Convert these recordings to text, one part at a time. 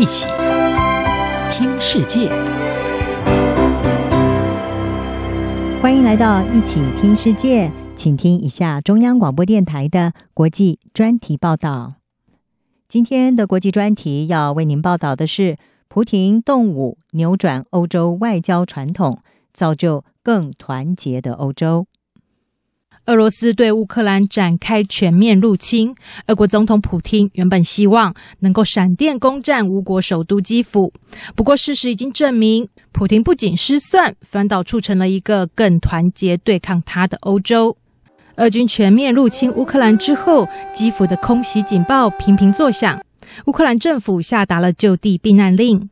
一起听世界，欢迎来到一起听世界，请听一下中央广播电台的国际专题报道。今天的国际专题要为您报道的是：蒲亭动武扭转欧洲外交传统，造就更团结的欧洲。俄罗斯对乌克兰展开全面入侵，俄国总统普京原本希望能够闪电攻占乌国首都基辅，不过事实已经证明，普京不仅失算，反倒促成了一个更团结对抗他的欧洲。俄军全面入侵乌克兰之后，基辅的空袭警报频频作响，乌克兰政府下达了就地避难令。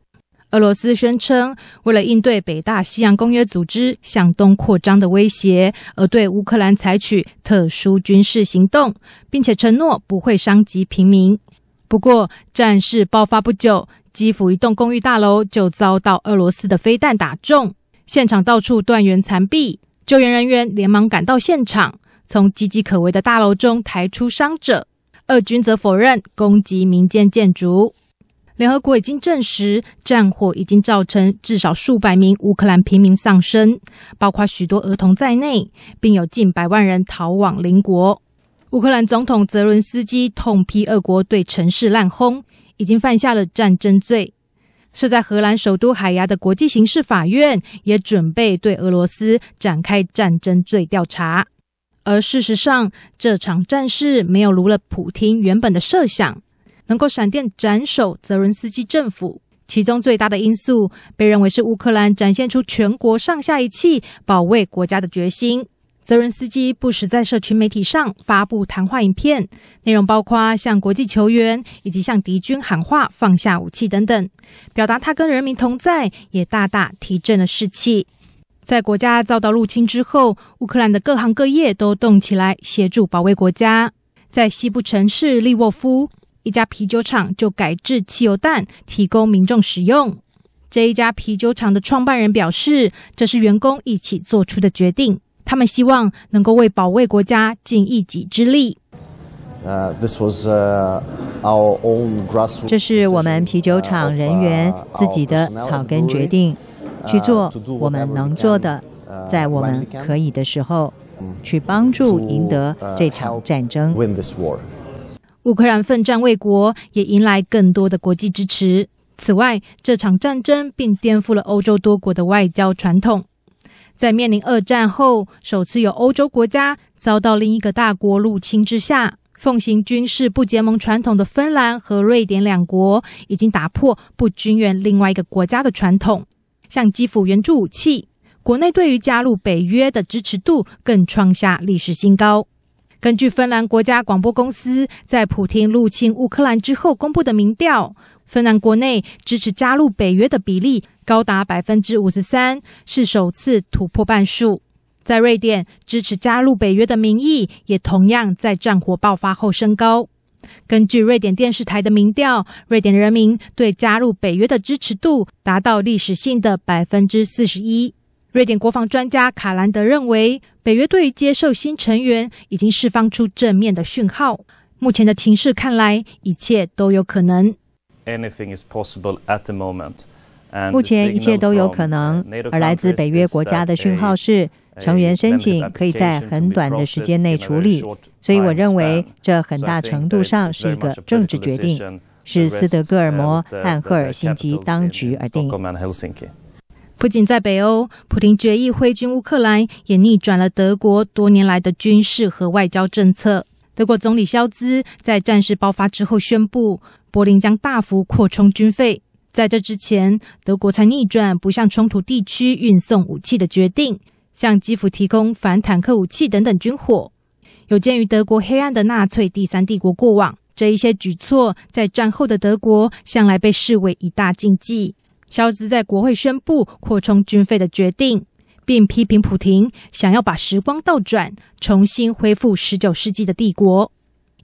俄罗斯宣称，为了应对北大西洋公约组织向东扩张的威胁，而对乌克兰采取特殊军事行动，并且承诺不会伤及平民。不过，战事爆发不久，基辅一栋公寓大楼就遭到俄罗斯的飞弹打中，现场到处断垣残壁。救援人员连忙赶到现场，从岌岌可危的大楼中抬出伤者。俄军则否认攻击民间建筑。联合国已经证实，战火已经造成至少数百名乌克兰平民丧生，包括许多儿童在内，并有近百万人逃往邻国。乌克兰总统泽伦斯基痛批俄国对城市滥轰，已经犯下了战争罪。设在荷兰首都海牙的国际刑事法院也准备对俄罗斯展开战争罪调查。而事实上，这场战事没有如了普京原本的设想。能够闪电斩首泽伦斯基政府，其中最大的因素被认为是乌克兰展现出全国上下一气保卫国家的决心。泽伦斯基不时在社群媒体上发布谈话影片，内容包括向国际求援以及向敌军喊话放下武器等等，表达他跟人民同在，也大大提振了士气。在国家遭到入侵之后，乌克兰的各行各业都动起来协助保卫国家。在西部城市利沃夫，一家啤酒厂就改制汽油弹，提供民众使用。这一家啤酒厂的创办人表示，这是员工一起做出的决定。他们希望能够为保卫国家尽一己之力。Uh, this was, uh, our own 这是我们啤酒厂人员自己的草根决定，去做我们能做的，在我们可以的时候，去帮助赢得这场战争。乌克兰奋战卫国，也迎来更多的国际支持。此外，这场战争并颠覆了欧洲多国的外交传统。在面临二战后，首次有欧洲国家遭到另一个大国入侵之下，奉行军事不结盟传统的芬兰和瑞典两国，已经打破不军援另外一个国家的传统，向基辅援助武器。国内对于加入北约的支持度更创下历史新高。根据芬兰国家广播公司在普亭入侵乌克兰之后公布的民调，芬兰国内支持加入北约的比例高达百分之五十三，是首次突破半数。在瑞典，支持加入北约的民意也同样在战火爆发后升高。根据瑞典电视台的民调，瑞典人民对加入北约的支持度达到历史性的百分之四十一。瑞典国防专家卡兰德认为，北约对于接受新成员已经释放出正面的讯号。目前的情势看来，一切都有可能。目前一切都有可能，而来自北约国家的讯号是，成员申请可以在很短的时间内处理。所以，我认为这很大程度上是一个政治决定，是斯德哥尔摩和赫尔辛基当局而定。不仅在北欧，普亭决议挥军乌克兰，也逆转了德国多年来的军事和外交政策。德国总理肖兹在战事爆发之后宣布，柏林将大幅扩充军费。在这之前，德国才逆转不向冲突地区运送武器的决定，向基辅提供反坦克武器等等军火。有鉴于德国黑暗的纳粹第三帝国过往，这一些举措在战后的德国向来被视为一大禁忌。肖兹在国会宣布扩充军费的决定，并批评普亭想要把时光倒转，重新恢复十九世纪的帝国。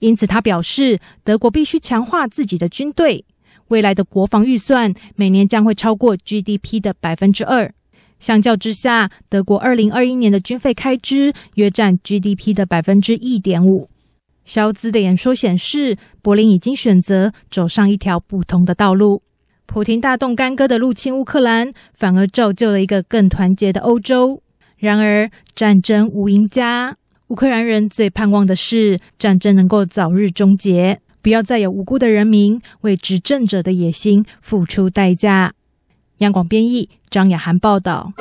因此，他表示德国必须强化自己的军队，未来的国防预算每年将会超过 GDP 的百分之二。相较之下，德国二零二一年的军费开支约占 GDP 的百分之一点五。萧兹的演说显示，柏林已经选择走上一条不同的道路。普丁大动干戈的入侵乌克兰，反而造就了一个更团结的欧洲。然而，战争无赢家，乌克兰人最盼望的是战争能够早日终结，不要再有无辜的人民为执政者的野心付出代价。央广编译张雅涵报道。